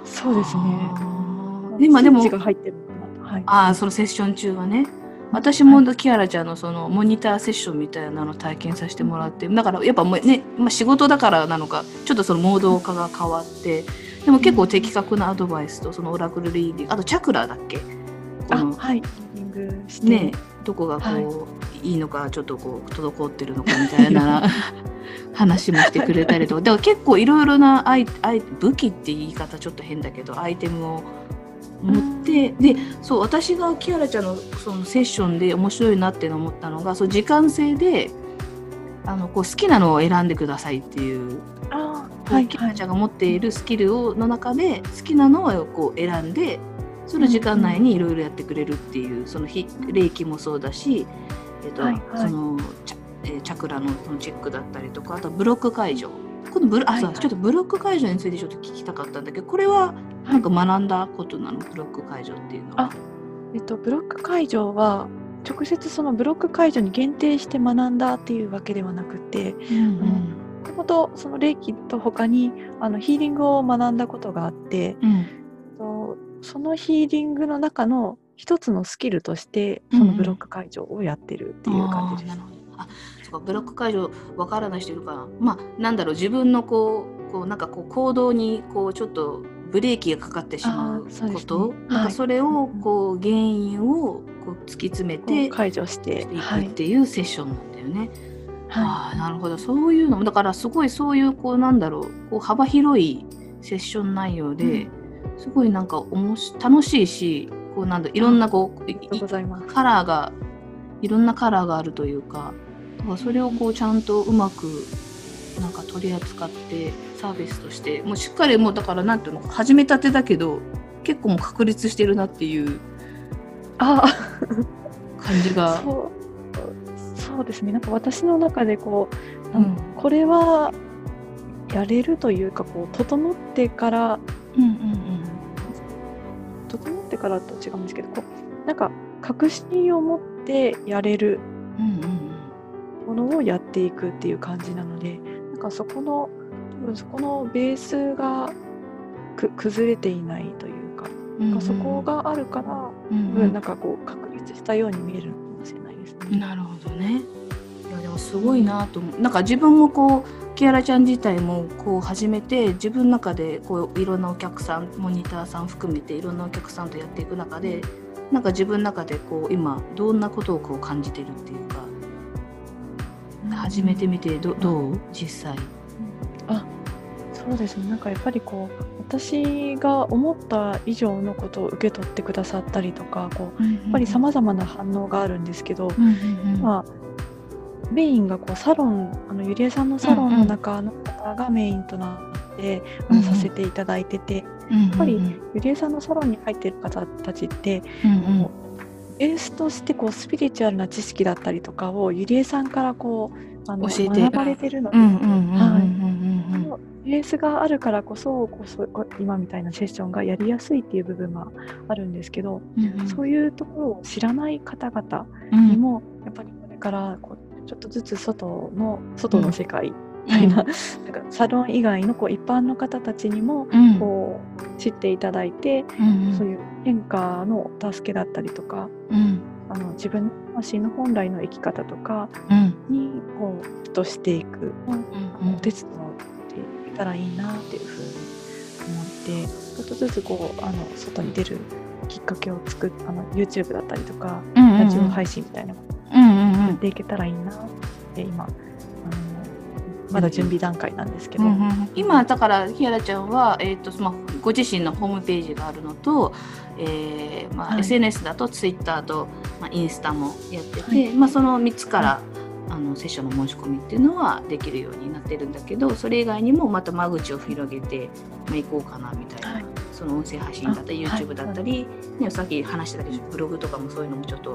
そうですね。今でもが入ってるのかなと。はい。ああそのセッション中はね私もキアラちゃんのそのモニターセッションみたいなのを体験させてもらってだからやっぱもうね、まあ、仕事だからなのかちょっとそのモード化が変わってでも結構的確なアドバイスとそのオラクルリーディングあとチャクラだっけ？このあはい。ねどこがこう、、はいいのかちょっとこう滞ってるのかみたいな 話もしてくれたりとかだから結構いろいろなアイアイ武器って言い方ちょっと変だけどアイテムを持ってでそう私がキアラちゃんのそのセッションで面白いなって思ったのがそう時間制であのこう好きなのを選んでくださいっていう、はい。キアラちゃんが持っているスキルをの中で好きなのをこう選んでその時間内にいろいろやってくれるっていうそのひ霊気もそうだし、えっとはいはい。そのチャ,、えーチャクラのそのチェックだったりとかあとブロック解除このブロあ、ちょっとブロック解除についてちょっと聞きたかったんだけどこれはなんか学んだことなの？ブロック解除っていうのは。あえっと、ブロック解除は直接そのブロック解除に限定して学んだっていうわけではなくてうんもともとその霊気と他にあのヒーリングを学んだことがあってうん。とそのヒーリングの中の一つのスキルとしてうん。そのブロック解除をやってるっていう感じです。あーなるほど。あそうかブロック解除わからない人いるから。まあなんだろう自分のこうこうなんかこう行動にこうちょっとブレーキがかかってしまうこと、なんはいかそれをこう原因をこう突き詰めこてう解除していくはいっていうセッションなんだよね。はああなるほど。そういうのもだからすごいそういうこうなんだろうこう幅広いセッション内容で、すごいなんかおもし楽しいしこうなんだいろんなこう、う。カラーがいろんなカラーがあるというかそれをこうちゃんとうまくなんか取り扱ってサービスとしてもうしっかりもうだからなんていうの始めたてだけど結構もう確立してるなっていうあ。感じが。そうですね。なんか私の中でこう、うん。これはやれるというかこう整ってからうんうん整ってからと違うんですけどこうなんか確信を持ってやれるうんうんうんものをやっていくっていう感じなのでなんかそこの多分そこのベースがく崩れていないというか,、うんうんそこがあるから、うんうんなんかこう確立したように見えるのかもしれないですね。なるほどね。いやでもすごいなと思う。なんか自分もこうキアラちゃん自体もこう始めて自分の中でこういろんなお客さんモニターさん含めていろんなお客さんとやっていく中でなんか自分の中でこう今どんなことをこう感じてるっていうか始めてみてどどう？実際。あそうですね。なんかやっぱりこう私が思った以上のことを受け取ってくださったりとかこうややっぱりさまざまな反応があるんですけど、うんうんうん。まあ、メインがこうサロンあのゆりえさんのサロンの中の方がメインとなって、うんうん。させていただいててやっぱりゆりえさんのサロンに入ってる方たちってうんうんベースとしてこうスピリチュアルな知識だったりとかをゆりえさんからこうあの教えて。学ばれてるので、うんうんうんうんうん。はい。うんベースがあるからこそこそこ今みたいなセッションがやりやすいっていう部分があるんですけど、うんうん。そういうところを知らない方々うんにもやっぱりこれからこうちょっとずつ外の外の世界みたいな, なんかサロン以外のこう一般の方たちにもうん。こう知っていただいて、うんうん。そういう変化のお助けだったりとかうん。あの自分の魂の本来の生き方とかうん。にこうとしていく、うんうん。お手伝っていけたらいいなっていうふうに思ってちょっとずつこうあの外に出るきっかけを作っあの YouTube だったりとかうんうんうん。ラジオ配信みたいなのをうんうんうん。やっていけたらいいなって今まだ準備段階なんですけど、うんうん今だからひやらちゃんは、えーとまあ、ご自身のホームページがあるのと、えーまあはい。SNS だとツイッターと、まあ、インスタもやってて、はい。まあ、その3つから、あのセッションの申し込みっていうのはできるようになってるんだけどそれ以外にもまた間口を広げて、まあ、行こうかなみたいな、はい。その音声配信だったり YouTube だったり、ね、さっき話してたけどブログとかもそういうのもちょっと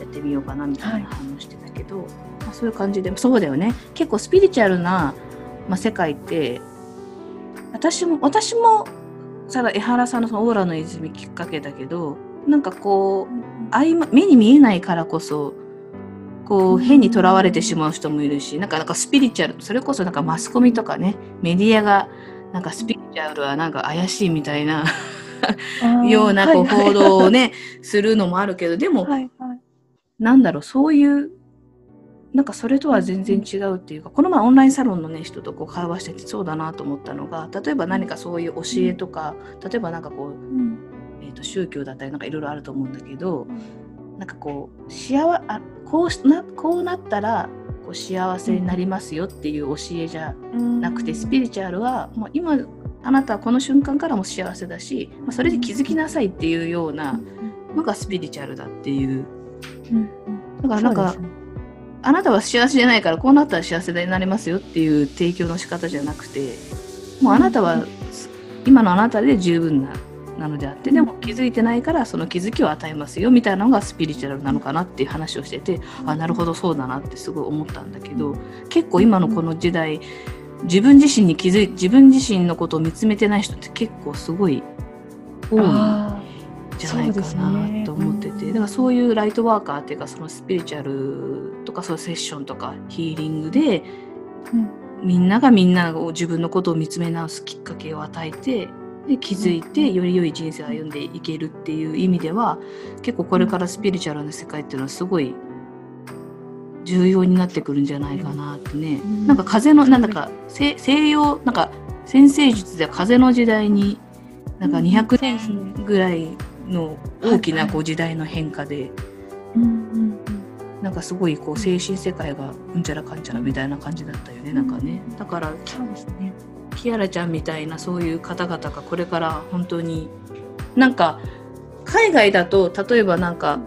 やっってみようかなみたいな反応してたけど、まあ、そういう感じでそうだよね。結構スピリチュアルな、まあ、世界って私も私もただ江原さんのそのオーラの泉きっかけだけどなんかこう合間目に見えないからこそこう変にとらわれてしまう人もいるし、なんかなんかスピリチュアルそれこそなんかマスコミとかねメディアがなんかスピリチュアルはなんか怪しいみたいなようなこう報道をね、するのもあるけどでも、はいはい、なんだろうそういうなんかそれとは全然違うっていうかこの前オンラインサロンのね人とこう会話しててそうだなと思ったのが例えば何かそういう教えとか、例えばなんかこう、うん。えー、と宗教だったりなんかいろいろあると思うんだけど、なんかこう幸あこうしなこうなったらこう幸せになりますよっていう教えじゃなくて、スピリチュアルはもう今あなたはこの瞬間からも幸せだし、まあ、それで気づきなさいっていうようなのがスピリチュアルだっていう。だからなんか、あなたは幸せじゃないからこうなったら幸せになりますよっていう提供の仕方じゃなくてもうあなたは今のあなたで十分ななのであってでも気づいてないからその気づきを与えますよみたいなのがスピリチュアルなのかなっていう話をしててあなるほどそうだなってすごい思ったんだけど結構今のこの時代自分自身に気づい自分自身のことを見つめてない人って結構すごい多いじゃないかなと思ってて、だからそういうライトワーカーっていうかそのスピリチュアルとかそういうセッションとかヒーリングで、みんながみんなを自分のことを見つめ直すきっかけを与えてで気づいてより良い人生を歩んでいけるっていう意味では結構これからスピリチュアルな世界っていうのはすごい重要になってくるんじゃないかなってね、なんか風のなんだか西洋なんか先生術では風の時代になんか200年ぐらいの大きなこう時代の変化で、なんかすごいこう精神世界がうんちゃらかんちゃらみたいな感じだったよね、なんかね。だからそうですね。キアラちゃんみたいなそういう方々がこれから本当になんか海外だと例えばなんか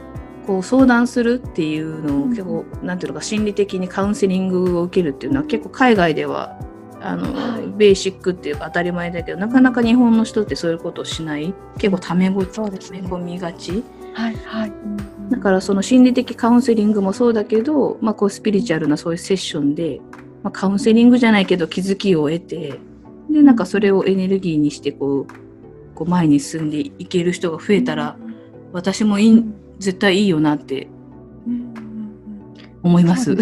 こう相談するっていうのを結構、なんていうのか心理的にカウンセリングを受けるっていうのは結構海外ではあの、はい。ベーシックっていうか当たり前だけどなかなか日本の人ってそういうことをしない？結構タメ語そうですね。詰め込みがち？はいはい。だからその心理的カウンセリングもそうだけど、まあ、こうスピリチュアルなそういうセッションで、まあ、カウンセリングじゃないけど気づきを得てでなんかそれをエネルギーにしてこうこう前に進んでいける人が増えたら私もいい絶対いいよなって思います。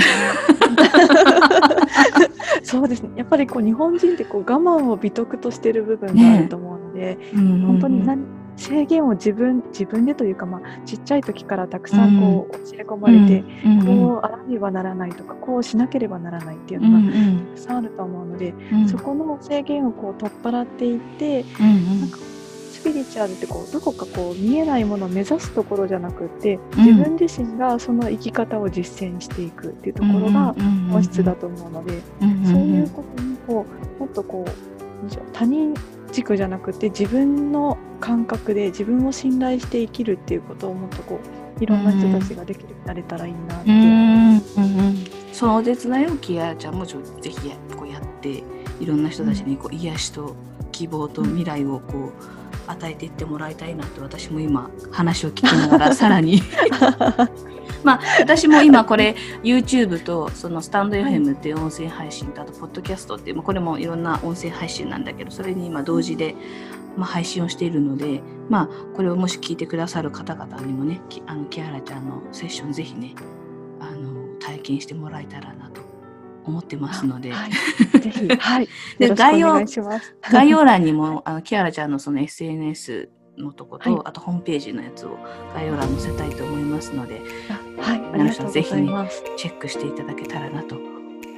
そうですね。やっぱりこう日本人ってこう我慢を美徳としてる部分があると思うので、本当に何制限を自分自分でというかまあちっちゃい時からたくさんこう教え込まれて、こうあらねばならないとかこうしなければならないっていうのがたくさんあると思うので、そこの制限をこう取っ払っていって、なんかスピリチュアルってこうどこかこう見えないものを目指すところじゃなくて自分自身がその生き方を実践していくっていうところが本質だと思うので、そういうことにこうもっとこう他人軸じゃなくて自分の感覚で自分を信頼して生きるっていうことをもっとこういろんな人たちができるようになれたらいいなって。う。んうんそのお手伝いをキアちゃんもちょぜひやこうやっていろんな人たちにこう癒しと希望と未来をこう与えていってもらいたいなって私も今話を聞きながら さらに。まあ私も今これ YouTube とそのスタンド FM っていう音声配信とあとポッドキャストっていう、まあ、これもいろんな音声配信なんだけどそれに今同時で、まあ、配信をしているのでまあこれをもし聞いてくださる方々にもねきあのキアラちゃんのセッションぜひねあの体験してもらえたらなと思ってますので、はい、ぜひ、はい、でよろしくお願いします。概要欄にもあのキアラちゃんのその SNS のとこと、はい。あとホームページのやつを概要欄に載せたいと思いますのであはい、ありがとうございます。チェックしていただけたらなと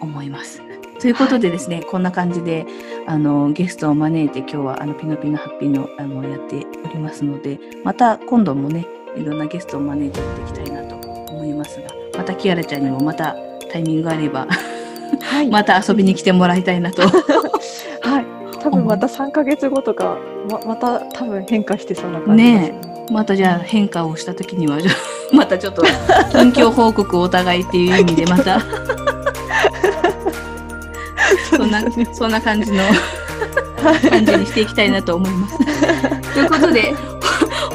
思います。ということでですね、こんな感じであのゲストを招いて今日はあのピノピノハッピーのあのやっておりますのでまた今度もねいろんなゲストを招いてやっていきたいなと思いますがまたキアラちゃんにもまたタイミングがあればはい、また遊びに来てもらいたいなと。はい、多分また3ヶ月後とか、ままた多分変化してそうな感じですね。またじゃあ変化をした時には またちょっと近況報告をお互いっていう意味で また。そんなそんな感じの感じにしていきたいなと思います。ということで本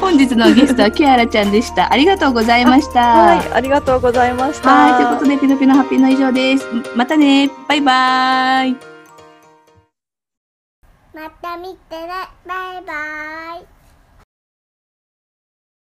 本日のゲストは キアラちゃんでした。ありがとうございました。はい、ありがとうございました。はい、ということで、ピノピノハッピーの以上です。またね。バイバイ。また見てねバイバイ